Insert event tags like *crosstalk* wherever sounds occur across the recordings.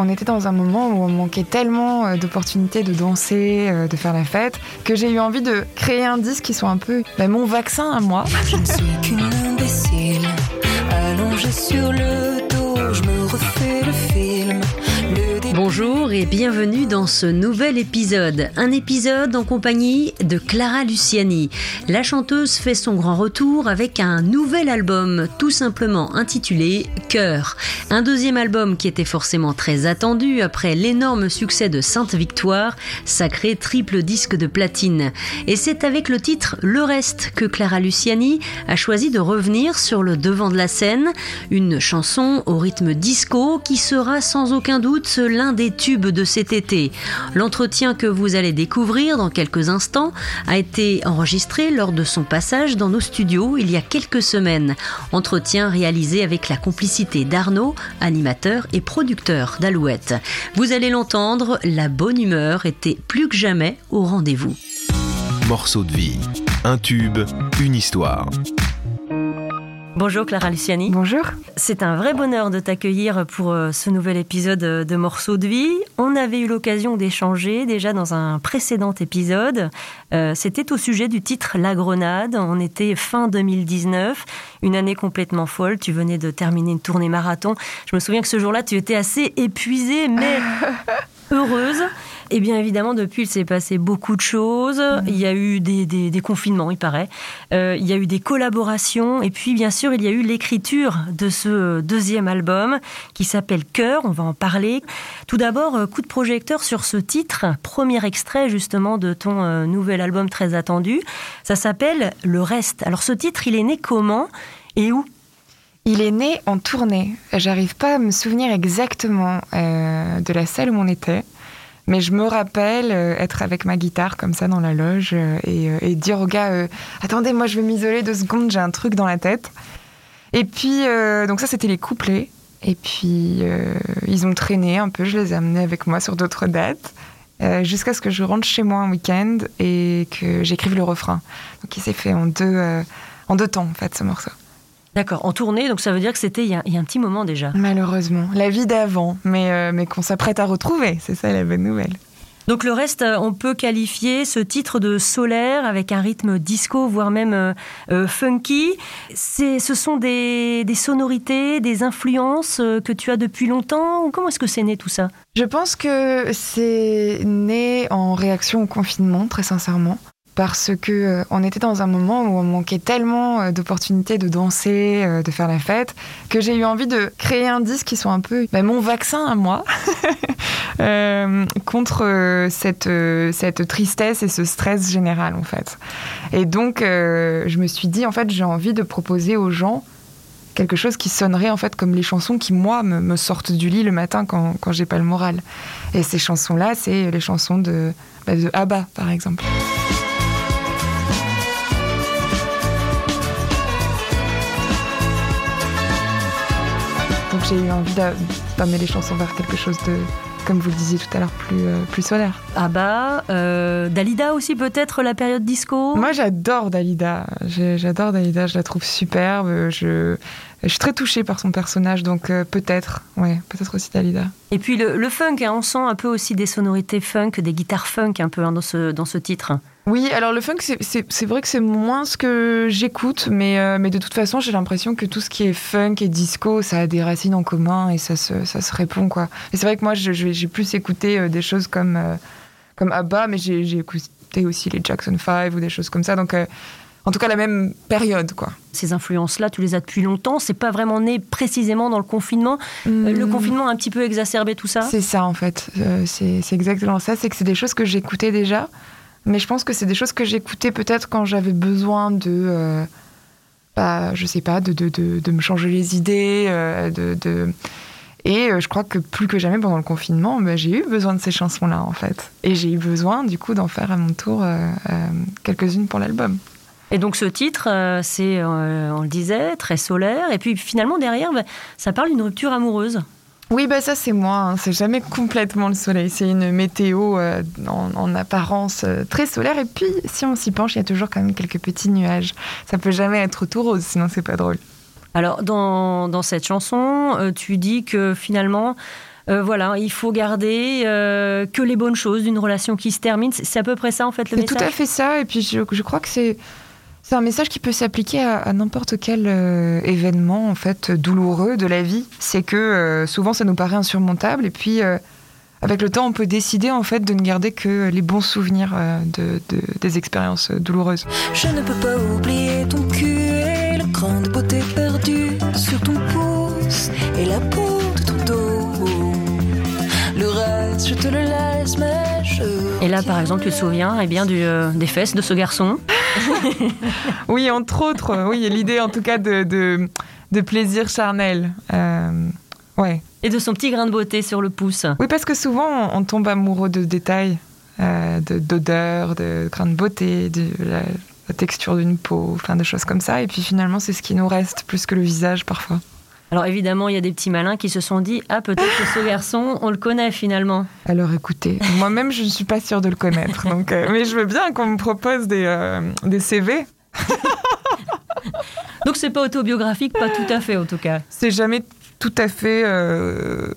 on était dans un moment où on manquait tellement euh, d'opportunités de danser, euh, de faire la fête, que j'ai eu envie de créer un disque qui soit un peu bah, mon vaccin à moi. *laughs* Je ne suis qu'une imbécile, allongée sur le dos, je me refais le film. Bonjour et bienvenue dans ce nouvel épisode. Un épisode en compagnie de Clara Luciani. La chanteuse fait son grand retour avec un nouvel album tout simplement intitulé Cœur. Un deuxième album qui était forcément très attendu après l'énorme succès de Sainte Victoire, sacré triple disque de platine. Et c'est avec le titre Le Reste que Clara Luciani a choisi de revenir sur le devant de la scène. Une chanson au rythme disco qui sera sans aucun doute l'un des tubes de cet été. L'entretien que vous allez découvrir dans quelques instants a été enregistré lors de son passage dans nos studios il y a quelques semaines. Entretien réalisé avec la complicité d'Arnaud, animateur et producteur d'Alouette. Vous allez l'entendre, la bonne humeur était plus que jamais au rendez-vous. Morceau de vie, un tube, une histoire. Bonjour Clara Luciani. Bonjour. C'est un vrai bonheur de t'accueillir pour euh, ce nouvel épisode de Morceaux de vie. On avait eu l'occasion d'échanger déjà dans un précédent épisode. Euh, c'était au sujet du titre La Grenade. On était fin 2019, une année complètement folle. Tu venais de terminer une tournée marathon. Je me souviens que ce jour-là, tu étais assez épuisée, mais *laughs* heureuse. Et bien évidemment, depuis, il s'est passé beaucoup de choses. Mm. Il y a eu des, des- des confinements, il paraît. Euh, il y a eu des collaborations. Et puis, bien sûr, il y a eu l'écriture de ce deuxième album qui s'appelle Cœur. On va en parler. Tout d'abord, euh, coup de projecteur sur ce titre. Premier extrait, justement, de ton euh, nouvel album très attendu. Ça s'appelle Le Reste. Alors, ce titre, il est né comment et où? Il est né en tournée. J'arrive pas à me souvenir exactement euh, de la salle où on était. Mais je me rappelle euh, être avec ma guitare comme ça dans la loge euh, et, euh, et dire au gars Attendez, moi je vais m'isoler deux secondes, j'ai un truc dans la tête. Et puis, donc ça c'était les couplets. Et puis ils ont traîné un peu, je les ai amenés avec moi sur d'autres dates. Jusqu'à ce que je rentre chez moi un week-end et que j'écrive le refrain. Donc il s'est fait en deux, en deux temps en fait ce morceau. D'accord, en tournée, donc ça veut dire que c'était il, y a- il y a un petit moment déjà. Malheureusement, la vie d'avant, mais, euh, mais qu'on s'apprête à retrouver, c'est ça la bonne nouvelle. Donc le reste, euh, on peut qualifier ce titre de solaire avec un rythme disco, voire même euh, funky. Ce sont des, des sonorités, des influences que tu as depuis longtemps. ou Comment est-ce que c'est né tout ça? Je pense que c'est né en réaction au confinement, très sincèrement. Parce que euh, on était dans un moment où on manquait tellement euh, d'opportunités de danser, euh, de faire la fête, que j'ai eu envie de créer un disque qui soit un peu bah, mon vaccin à moi *laughs* contre cette, cette tristesse et ce stress général en fait. Et donc je me suis dit en fait j'ai envie de proposer aux gens quelque chose qui sonnerait en fait comme les chansons qui moi me, sortent du lit le matin quand, quand j'ai pas le moral. Et ces chansons là c'est les chansons de, bah, de ABBA par exemple. J'ai eu envie d'a- d'amener les chansons vers quelque chose de, comme vous le disiez tout à l'heure, plus, euh, plus solaire. Abba, euh, Dalida aussi peut-être la période disco? Moi, j'adore Dalida. J'adore Dalida. Je la trouve superbe. Je, je suis très touchée par son personnage, donc euh, peut-être, ouais, peut-être aussi Dalida. Et puis le, le funk, hein, on sent un peu aussi des sonorités funk, des guitares funk un peu hein, dans, ce, dans ce titre. Oui, alors le funk, c'est- vrai que c'est moins ce que j'écoute, mais, euh, mais de toute façon, j'ai l'impression que tout ce qui est funk et disco, ça a des racines en commun et ça se, ça se répond, quoi. Et c'est vrai que moi, j'ai plus écouté euh, des choses comme, euh, comme ABBA, mais j'ai écouté aussi les Jackson 5 ou des choses comme ça, donc en tout cas la même période, quoi. Ces influences-là, tu les as depuis longtemps. C'est pas vraiment né précisément dans le confinement. Le Hmm. confinement a un petit peu exacerbé tout ça. C'est ça en fait, c'est exactement ça, c'est que c'est des choses que j'écoutais déjà, mais je pense que c'est des choses que j'écoutais peut-être quand j'avais besoin de, euh, bah, je sais pas, de, me changer les idées, euh, de. Et euh, je crois que plus que jamais pendant le confinement, bah, j'ai eu besoin de ces chansons-là en fait. Et j'ai eu besoin du coup d'en faire à mon tour quelques-unes pour l'album. Et donc ce titre, c'est, on le disait, très solaire. Et puis finalement derrière, bah, ça parle d'une rupture amoureuse. Oui, bah ça c'est moi, hein. c'est jamais complètement le soleil, c'est une météo euh, en, en apparence euh, très solaire et puis si on s'y penche, il y a toujours quand même quelques petits nuages. Ça peut jamais être tout rose, sinon c'est pas drôle. Alors dans, dans cette chanson, euh, tu dis que finalement, voilà, il faut garder que les bonnes choses d'une relation qui se termine. C'est à peu près ça en fait le C'est message. tout à fait ça. Et puis je, je crois que c'est c'est un message qui peut s'appliquer à, à n'importe quel euh, événement en fait douloureux de la vie. C'est que euh, souvent ça nous paraît insurmontable et puis euh, avec le temps on peut décider en fait de ne garder que les bons souvenirs euh, de, de- des expériences douloureuses. Je ne peux pas oublier ton cul et le cran de beauté perdu sur ton pouce et la peau de ton dos. Le reste, je te le laisse, mais je. Et là, par exemple, tu te souviens eh bien, du, euh, des fesses de ce garçon? *laughs* Oui, entre autres, oui, l'idée en tout cas de, de, de plaisir charnel. Euh, ouais. Et de son petit grain de beauté sur le pouce. Oui, parce que souvent, on, tombe amoureux de détails, euh, de- d'odeur, de, grains de beauté, de la, la texture d'une peau, enfin de choses comme ça. Et puis finalement, c'est ce qui nous reste plus que le visage parfois. Alors évidemment, il y a des petits malins qui se sont dit Ah, peut-être que ce garçon, on le connaît finalement. Alors écoutez, moi-même, je ne suis pas sûre de le connaître. Donc, euh, mais je veux bien qu'on me propose des, euh, des CV. *laughs* Donc c'est pas autobiographique, pas tout à fait en tout cas. C'est jamais tout à fait euh,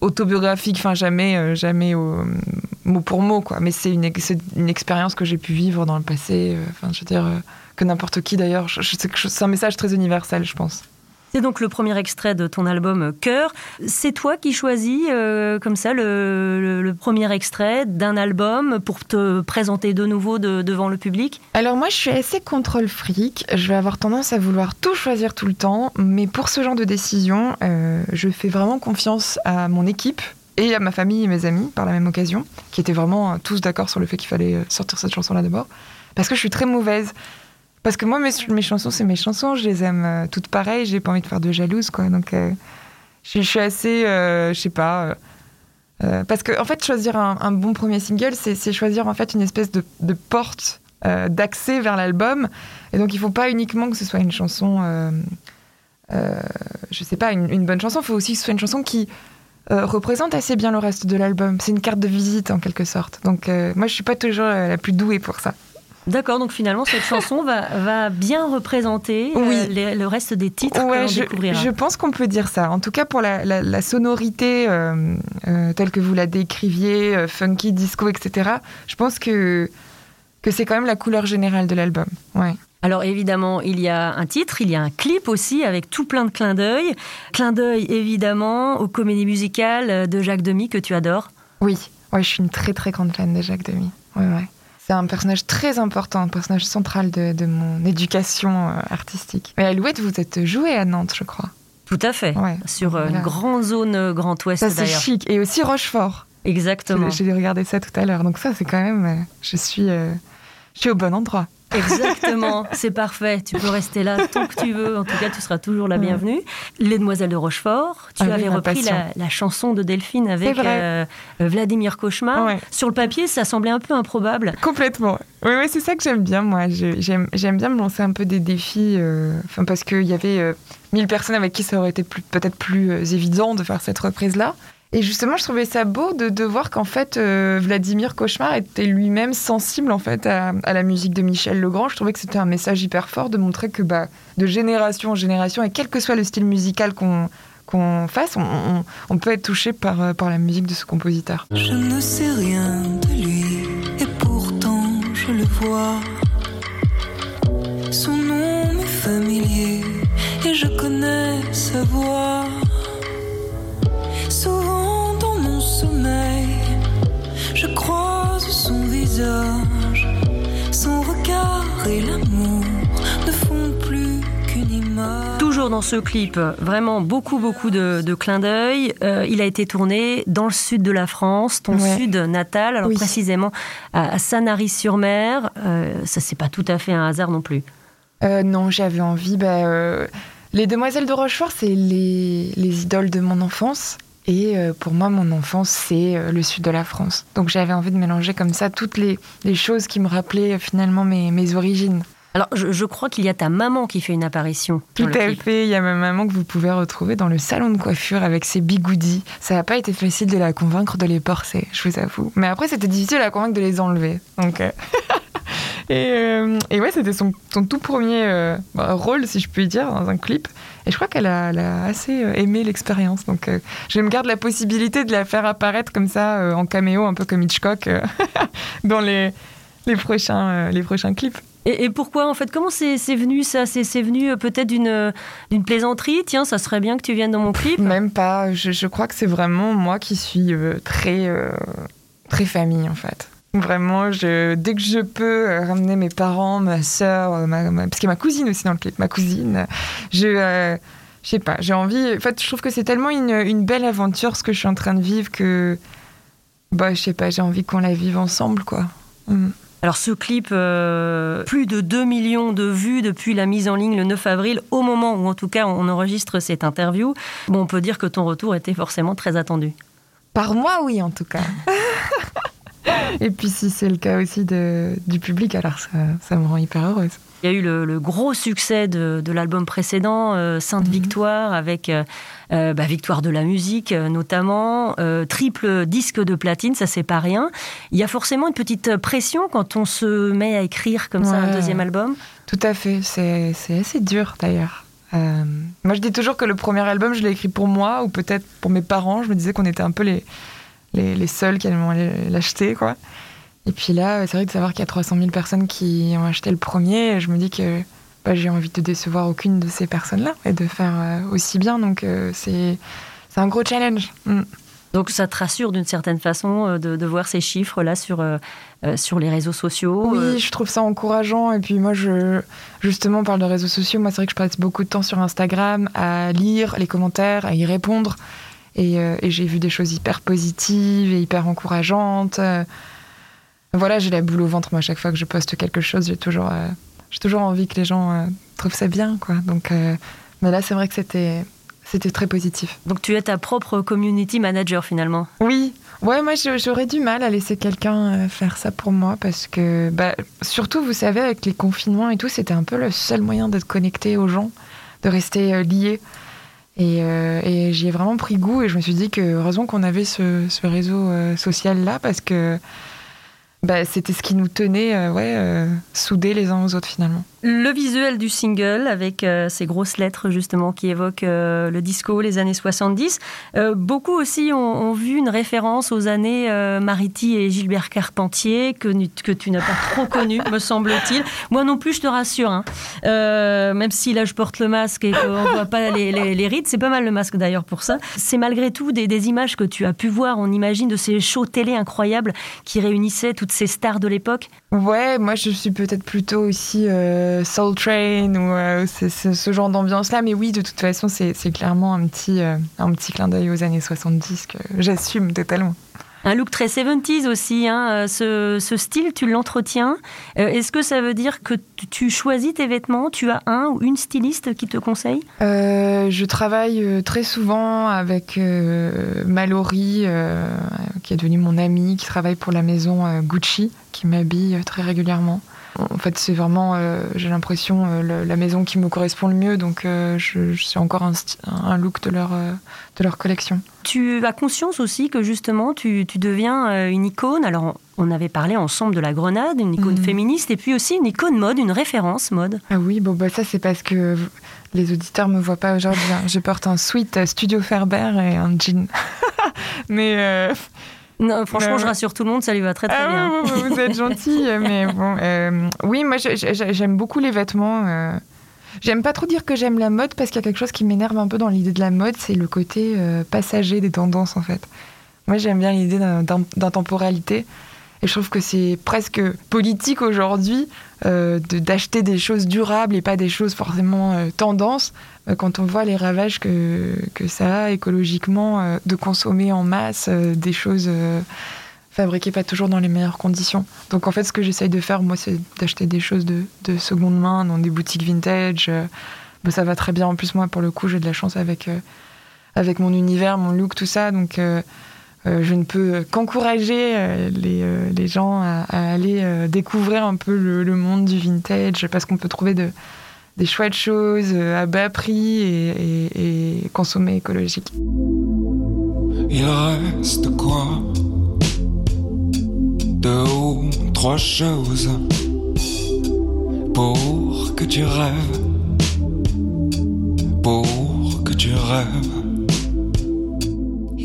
autobiographique, enfin jamais, jamais mot pour mot, quoi. Mais c'est une, une expérience que j'ai pu vivre dans le passé. Enfin, je veux dire que n'importe qui d'ailleurs. C'est un message très universel, je pense. C'est donc le premier extrait de ton album euh, Cœur. C'est toi qui choisis euh, comme ça le, premier extrait d'un album pour te présenter de nouveau de- devant le public? Alors moi, je suis assez contrôle fric. Je vais avoir tendance à vouloir tout choisir tout le temps, mais pour ce genre de décision, euh, je fais vraiment confiance à mon équipe et à ma famille et mes amis par la même occasion, qui étaient vraiment tous d'accord sur le fait qu'il fallait sortir cette chanson-là d'abord, parce que je suis très mauvaise. Parce que moi, mes, mes chansons, c'est mes chansons, je les aime euh, toutes pareilles, j'ai pas envie de faire de jalouse, quoi. Donc, euh, je, suis assez, euh, je sais pas. euh, parce que, en fait, choisir un, bon premier single, c'est choisir en fait une espèce de, porte d'accès vers l'album. Et donc, il faut pas uniquement que ce soit une chanson, je sais pas, une, bonne chanson. Il faut aussi que ce soit une chanson qui représente assez bien le reste de l'album. C'est une carte de visite en quelque sorte. Donc, moi, je suis pas toujours la plus douée pour ça. D'accord, donc finalement cette *laughs* chanson va, va bien représenter euh, les- le reste des titres que Ouais, je, découvrira. je pense qu'on peut dire ça. En tout cas, pour la, la- la sonorité euh, euh, telle que vous la décriviez, funky, disco, etc., je pense que, que c'est quand même la couleur générale de l'album. Ouais. Alors évidemment, il y a un titre, il y a un clip aussi avec tout plein de clins d'œil. Clin d'œil évidemment aux comédies musicales de Jacques Demy que tu adores. Oui, ouais, je suis une très très grande fan de Jacques Demy. Ouais, ouais. C'est un personnage très important, un personnage central de, de mon éducation euh, artistique. Mais Alouette, vous êtes joué à Nantes, je crois. Tout à fait. Ouais. Sur euh, Voilà. une grande zone euh, Grand Ouest Ça, c'est chic. Et aussi Rochefort. Exactement. J'ai regardé ça tout à l'heure. Donc ça, c'est quand même... je, suis, euh, je suis au bon endroit. Exactement, *laughs* c'est parfait. Tu peux rester là tant que tu veux. En tout cas, tu seras toujours la Ouais. bienvenue. Les Demoiselles de Rochefort, tu Ah oui, avais ma repris la, la chanson de Delphine avec vrai. euh, Vladimir Cauchemar. Ouais. Sur le papier, ça semblait un peu improbable. Complètement. Oui, oui, c'est ça que j'aime bien, moi. J'aime bien me lancer un peu des défis, euh, enfin, parce qu'il y avait euh, mille personnes avec qui ça aurait été peut-être plus euh, évident de faire cette reprise-là. Et justement, je trouvais ça beau de, de voir qu'en fait, euh, Vladimir Cauchemar était lui-même sensible en fait à, la musique de Michel Legrand. Je trouvais que c'était un message hyper fort de montrer que bah, de génération en génération, et quel que soit le style musical qu'on qu'on fasse, on peut être touché par, euh, par la musique de ce compositeur. Je ne sais rien de lui, et pourtant je le vois. Son nom m'est familier, et je connais sa voix. Toujours dans ce clip, vraiment beaucoup, beaucoup de, de clins d'œil. Euh, il a été tourné dans le sud de la France, ton Ouais. sud natal, alors Oui. précisément à, à Sanary-sur-Mer. Euh, ça, c'est pas tout à fait un hasard non plus. Euh, non, j'avais envie. Bah, euh, les Demoiselles de Rochefort, c'est les, les idoles de mon enfance. Et pour moi, mon enfance, c'est le sud de la France. Donc j'avais envie de mélanger comme ça toutes les, les choses qui me rappelaient finalement mes, mes origines. Alors, je, je crois qu'il y a ta maman qui fait une apparition. Tout à fait. Il y a ma maman que vous pouvez retrouver dans le salon de coiffure avec ses bigoudis. Ça n'a pas été facile de la convaincre de les porcer, je vous avoue. Mais après, c'était difficile de la convaincre de les enlever. Donc. euh, *laughs* et, euh, et ouais, c'était son, son tout premier euh, bah, rôle, si je puis dire, dans un clip. Et je crois qu'elle a, assez aimé l'expérience. Donc, euh, je me garde la possibilité de la faire apparaître comme ça, en caméo, un peu comme Hitchcock, *laughs* dans les, les, prochains, les prochains clips. Et, pourquoi en fait Comment c'est venu ça? C'est venu euh, peut-être d'une euh, d'une plaisanterie? Tiens, ça serait bien que tu viennes dans mon clip. Même pas. Je, je crois que c'est vraiment moi qui suis euh, très, très famille, en fait. Vraiment, je, dès que je peux ramener mes parents, ma soeur, ma- parce qu'il y a ma cousine aussi dans le clip, ma cousine, je, euh, je sais pas, j'ai envie. En fait, je trouve que c'est tellement une, une belle aventure ce que je suis en train de vivre que, bah, je sais pas, j'ai envie qu'on la vive ensemble, quoi. Mm. Alors ce clip, euh, plus de 2 millions de vues depuis la mise en ligne le 9 avril, au moment où en tout cas on enregistre cette interview. Bon, on peut dire que ton retour était forcément très attendu. Par moi, oui, en tout cas. *laughs* Et puis, si c'est le cas aussi de, du public, alors ça, ça me rend hyper heureuse. Il y a eu le, le gros succès de, de l'album précédent, euh, Sainte Mhm. Victoire, avec euh, euh, bah, Victoire de la musique notamment, euh, triple disque de platine, ça c'est pas rien. Il y a forcément une petite pression quand on se met à écrire comme ça un deuxième album. Tout à fait, c'est c'est assez dur d'ailleurs. Euh, moi je dis toujours que le premier album je l'ai écrit pour moi ou peut-être pour mes parents. Je me disais qu'on était un peu les, les, les seuls qui allaient l'acheter. quoi. Et puis là, c'est vrai de savoir qu'il y a 300 000 personnes qui ont acheté le premier, je me dis que bah, j'ai envie de décevoir aucune de ces personnes-là et de faire euh, aussi bien. Donc euh, c'est un gros challenge. Mm. Donc ça te rassure d'une certaine façon euh, de, de voir ces chiffres là sur, euh, sur les réseaux sociaux. Oui, je trouve ça encourageant. Et puis moi, je, justement, on parle de réseaux sociaux. Moi, c'est vrai que je passe beaucoup de temps sur Instagram à lire les commentaires, à y répondre. Et, euh, et j'ai vu des choses hyper positives et hyper encourageantes. Voilà, j'ai la boule au ventre. Moi, à chaque fois que je poste quelque chose, j'ai toujours, euh, j'ai toujours envie que les gens euh, trouvent ça bien. Quoi. Donc, euh, mais là, c'est vrai que c'était, c'était très positif. Donc tu es ta propre community manager finalement. Oui, ouais, moi j'aurais du mal à laisser quelqu'un faire ça pour moi parce que, bah, surtout, vous savez, avec les confinements et tout, c'était un peu le seul moyen d'être connecté aux gens, de rester lié. Et, euh, et j'y ai vraiment pris goût et je me suis dit que heureusement qu'on avait ce, ce réseau euh, social là parce que bah, c'était ce qui nous tenait euh, ouais, euh, soudés les uns aux autres finalement. Le visuel du single avec euh, ces grosses lettres justement qui évoquent le disco, les années 70. Euh, beaucoup aussi ont, vu une référence aux années Mariti et Gilbert Carpentier que, tu n'as pas trop connu, me semble-t-il. Moi non plus, je te rassure. hein. Même si là je porte le masque et qu'on ne voit pas les rides, c'est pas mal le masque d'ailleurs pour ça. C'est malgré tout des, des images que tu as pu voir, on imagine, de ces shows télé incroyables qui réunissaient toutes ces stars de l'époque. Ouais, moi je suis peut-être plutôt aussi euh, Soul Train ou euh, ce genre d'ambiance-là, mais oui, de toute façon, c'est c'est clairement un petit, euh, un petit clin d'œil aux années 70 que j'assume totalement. Un look très 70s aussi, hein. Euh, ce, style, tu l'entretiens. Euh, Est-ce que ça veut dire que tu- choisis tes vêtements Tu as un ou une styliste qui te conseille? Euh, je travaille très souvent avec euh, Mallory, qui est devenue mon amie, qui travaille pour la maison Gucci, qui m'habille très régulièrement. En fait, c'est vraiment, euh, j'ai l'impression, euh, la maison qui me correspond le mieux, donc euh, je, je suis encore un, look de leur, euh, de leur collection. Tu as conscience aussi que justement tu, tu deviens euh, une icône. Alors on avait parlé ensemble de la grenade, une icône Mhm. féministe, et puis aussi une icône mode, une référence mode. Ah oui, bon, bah ça c'est parce que les auditeurs me voient pas aujourd'hui. hein. Je porte un sweat euh, Studio Ferber et un jean. *laughs* mais euh, Non, franchement, Ouais, je rassure tout le monde, ça lui va très très ah bien. vous êtes gentil, *laughs* mais bon. euh, oui, moi j'aime beaucoup les vêtements. euh. J'aime pas trop dire que j'aime la mode parce qu'il y a quelque chose qui m'énerve un peu dans l'idée de la mode, c'est le côté euh, passager des tendances en fait. Moi j'aime bien l'idée d'intemporalité. Et je trouve que c'est presque politique aujourd'hui euh, d'acheter des choses durables et pas des choses forcément euh, tendances euh, quand on voit les ravages que, que ça a écologiquement euh, de consommer en masse des choses fabriquées pas toujours dans les meilleures conditions. Donc en fait ce que j'essaye de faire moi c'est d'acheter des choses de, de seconde main dans des boutiques vintage. bah, ça va très bien en plus moi pour le coup j'ai de la chance avec, avec mon univers, mon look, tout ça. Donc je ne peux qu'encourager euh, les, euh, les gens à, aller euh, découvrir un peu le, monde du vintage parce qu'on peut trouver de, des chouettes choses euh, à bas prix et- et consommer écologique. Il reste quoi? Deux ou trois choses pour que tu rêves, pour que tu rêves.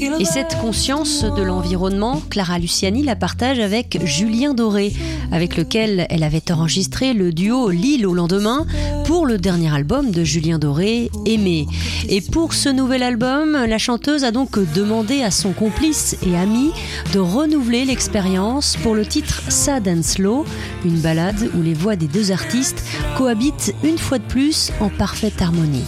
Et cette conscience de l'environnement, Clara Luciani la partage avec Julien Doré, avec lequel elle avait enregistré le duo L'île au lendemain pour le dernier album de Julien Doré, Aimé. Et pour ce nouvel album, la chanteuse a donc demandé à son complice et ami de renouveler l'expérience pour le titre Sad and Slow, une balade où les voix des deux artistes cohabitent une fois de plus en parfaite harmonie.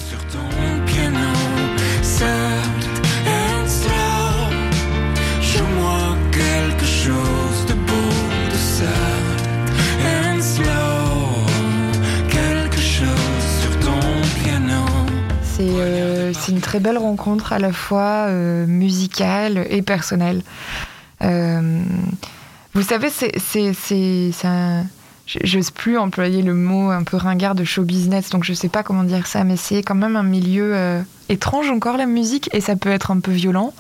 C'est euh, c'est une très belle rencontre à la fois euh, musicale et personnelle. Euh, vous savez, c'est un- J'ose plus employer le mot un peu ringard de show business, donc je sais pas comment dire ça, mais c'est quand même un milieu étrange encore la musique et ça peut être un peu violent.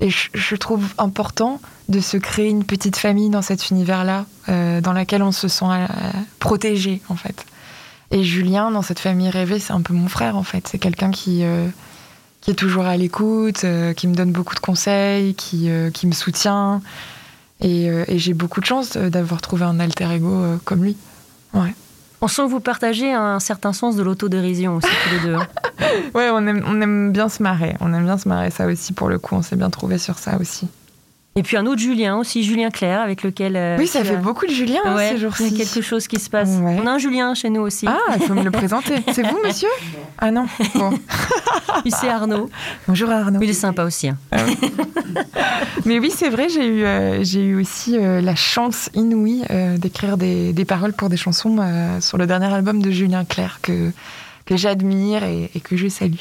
Et je, trouve important de se créer une petite famille dans cet univers-là, dans laquelle on se sent protégé en fait. Et Julien, dans cette famille rêvée, c'est un peu mon frère en fait. C'est quelqu'un qui, euh, qui est toujours à l'écoute, euh, qui me donne beaucoup de conseils, qui, euh, qui me soutient. Et, et j'ai beaucoup de chance d'avoir trouvé un alter ego comme lui. Ouais. On sent que vous partagez un certain sens de l'autodérision aussi tous les deux. hein. *laughs* Ouais, on aime, on aime bien se marrer. On aime bien se marrer, ça aussi, pour le coup. On s'est bien trouvé sur ça aussi. Et puis un autre Julien aussi, Julien Claire, avec lequel. euh, oui, ça fait as- beaucoup de Julien hein, Ouais, ces il y jours-ci. a quelque chose qui se passe. Ouais. On a un Julien chez nous aussi. Ah, il faut me le présenter. *laughs* C'est vous, monsieur? Ah non. Bon. *laughs* Puis c'est Arnaud. Bonjour Arnaud. Il est sympa aussi. hein. *laughs* Mais oui, c'est vrai, j'ai eu, euh, j'ai eu aussi euh, la chance inouïe euh, d'écrire des, des paroles pour des chansons euh, sur le dernier album de Julien Clerc que, que j'admire et, et que je salue.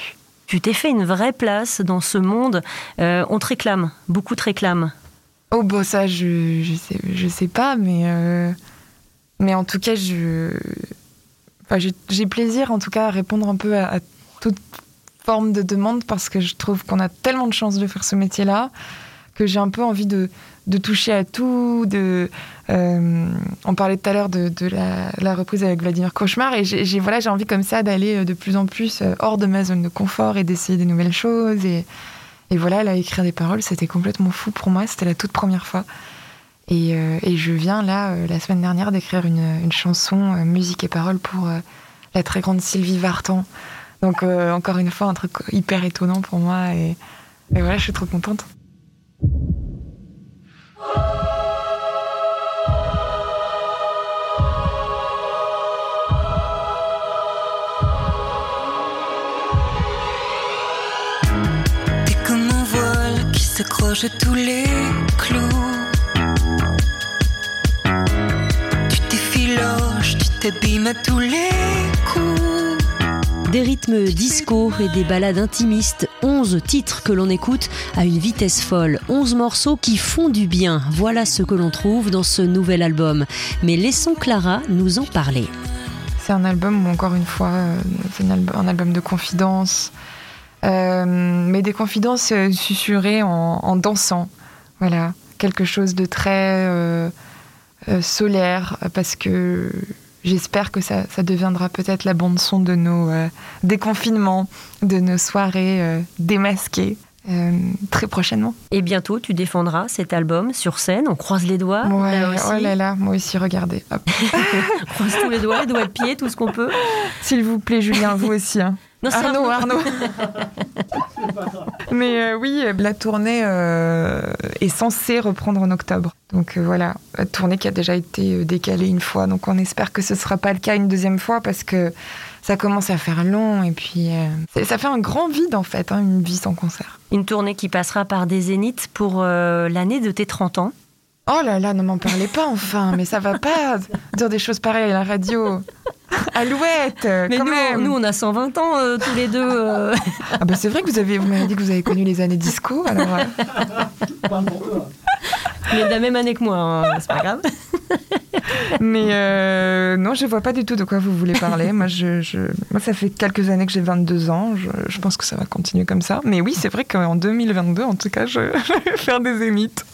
Tu t'es fait une vraie place dans ce monde. Euh, on te réclame, beaucoup te réclament. Oh, bon, ça, je, je, sais, je sais pas, mais, euh, en tout cas, je, j'ai plaisir en tout cas à répondre un peu à, toute forme de demande parce que je trouve qu'on a tellement de chance de faire ce métier-là que j'ai un peu envie de, toucher à tout. De, euh, on parlait tout à l'heure de, la, reprise avec Vladimir Cauchemar et j'ai voilà, envie comme ça d'aller euh, de plus en plus hors de ma zone de confort et d'essayer des nouvelles choses. Et voilà, là, écrire des paroles, c'était complètement fou pour moi. C'était la toute première fois. Et, euh, et je viens là, euh, la semaine dernière, d'écrire une, une chanson, euh, musique et paroles pour la très grande Sylvie Vartan. Donc, encore une fois, un truc hyper étonnant pour moi. Et, et voilà, je suis trop contente. À tous les clous. Tu t'effiloches, tu t'abîmes à tous les coups. Des rythmes disco et des ballades intimistes, 11 titres que l'on écoute à une vitesse folle, 11 morceaux qui font du bien. Voilà ce que l'on trouve dans ce nouvel album. Mais laissons Clara nous en parler. C'est un album où, encore une fois, euh, c'est un, alb- un album de confidences. Euh, mais des confidences euh, susurrées en, en dansant. Voilà. Quelque chose de très euh, solaire, parce que j'espère que ça, ça deviendra peut-être la bande-son de nos déconfinements, de nos soirées démasquées, euh, très prochainement. Et bientôt, tu défendras cet album sur scène. On croise les doigts. Ouais, là aussi. oh là là, moi aussi, regardez. Hop. *laughs* On croise tous les doigts, les doigts de pied, tout ce qu'on peut. S'il vous plaît, Julien, vous aussi. hein. Non, Arnaud, Arnaud. *laughs* Mais euh, oui, la tournée euh, est censée reprendre en octobre. Donc euh, voilà, la tournée qui a déjà été décalée une fois. Donc on espère que ce ne sera pas le cas une deuxième fois parce que ça commence à faire long et puis ça fait un grand vide en fait, hein, une vie sans concert. Une tournée qui passera par des zéniths pour l'année de tes 30 ans. Oh là là, ne m'en parlez pas enfin, mais ça va pas dire des choses pareilles à la radio. *laughs* Alouette, Mais quand nous, même. nous, on a 120 ans euh, tous les deux. euh. *laughs* Ah bah c'est vrai que vous avez, vous m'avez dit que vous avez connu les années disco, alors. euh, *laughs* Mais de la même année que moi, hein, c'est pas grave. Mais euh, non, je vois pas du tout de quoi vous voulez parler. moi, je, je- moi, ça fait quelques années que j'ai 22 ans. Je, je pense que ça va continuer comme ça. Mais oui, c'est vrai qu'en 2022, en tout cas, je, je vais faire des zéniths.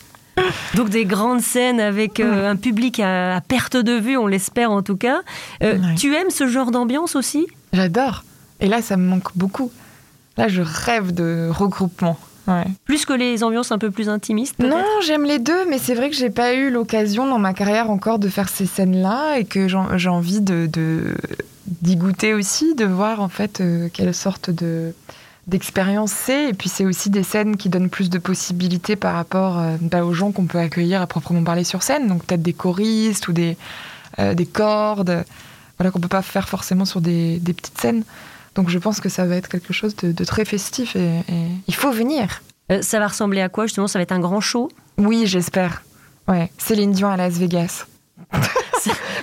Donc des grandes scènes avec euh, un public à, à perte de vue, on l'espère en tout cas. Euh, Ouais. Tu aimes ce genre d'ambiance aussi? J'adore. Et là, ça me manque beaucoup. Là, je rêve de regroupement. Ouais. Plus que les ambiances un peu plus intimistes Non, j'aime les deux, mais c'est vrai que j'ai pas eu l'occasion dans ma carrière encore de faire ces scènes-là et que j'ai envie de de- d'y goûter aussi, de voir en fait euh, quelle sorte de d'expérience c'est. Et puis c'est aussi des scènes qui donnent plus de possibilités par rapport euh, bah, aux gens qu'on peut accueillir à proprement parler sur scène. Donc peut-être des choristes ou des, euh, des cordes, voilà qu'on peut pas faire forcément sur des, des petites scènes. Donc je pense que ça va être quelque chose de, de très festif et, et il faut venir. Euh, Ça va ressembler à quoi justement? Ça va être un grand show? Oui, j'espère. Ouais, Céline Dion à Las Vegas. *laughs*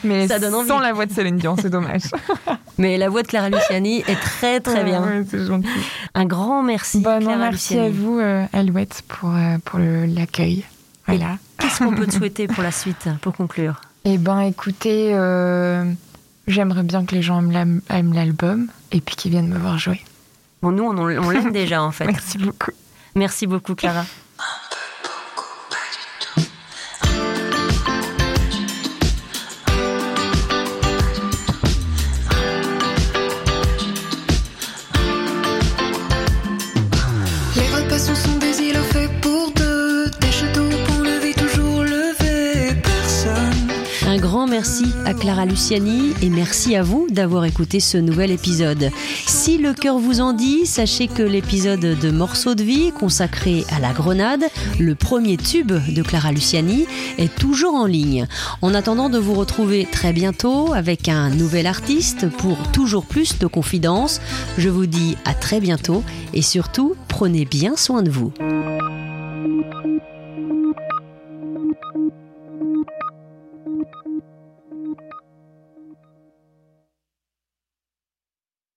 Mais ça donne envie. sans la voix de Céline Dion, c'est dommage. *laughs* Mais la voix de Clara Luciani est très très Ouais, bien. ouais, c'est gentil. Un grand merci Bah non, Clara merci Luciani. à vous, euh, Alouette, pour, euh, pour le- l'accueil. Voilà. Qu'est-ce qu'on peut te *laughs* souhaiter pour la suite, pour conclure? Eh ben, écoutez, euh, j'aimerais bien que les gens aiment l'album et puis qu'ils viennent me voir jouer. Bon, nous, on, on l'aime déjà en fait. *laughs* Merci beaucoup. Merci beaucoup, Clara. Merci à Clara Luciani et merci à vous d'avoir écouté ce nouvel épisode. Si le cœur vous en dit, sachez que l'épisode de Morceaux de vie consacré à la grenade, le premier tube de Clara Luciani, est toujours en ligne. En attendant de vous retrouver très bientôt avec un nouvel artiste pour toujours plus de confidences, je vous dis à très bientôt et surtout prenez bien soin de vous.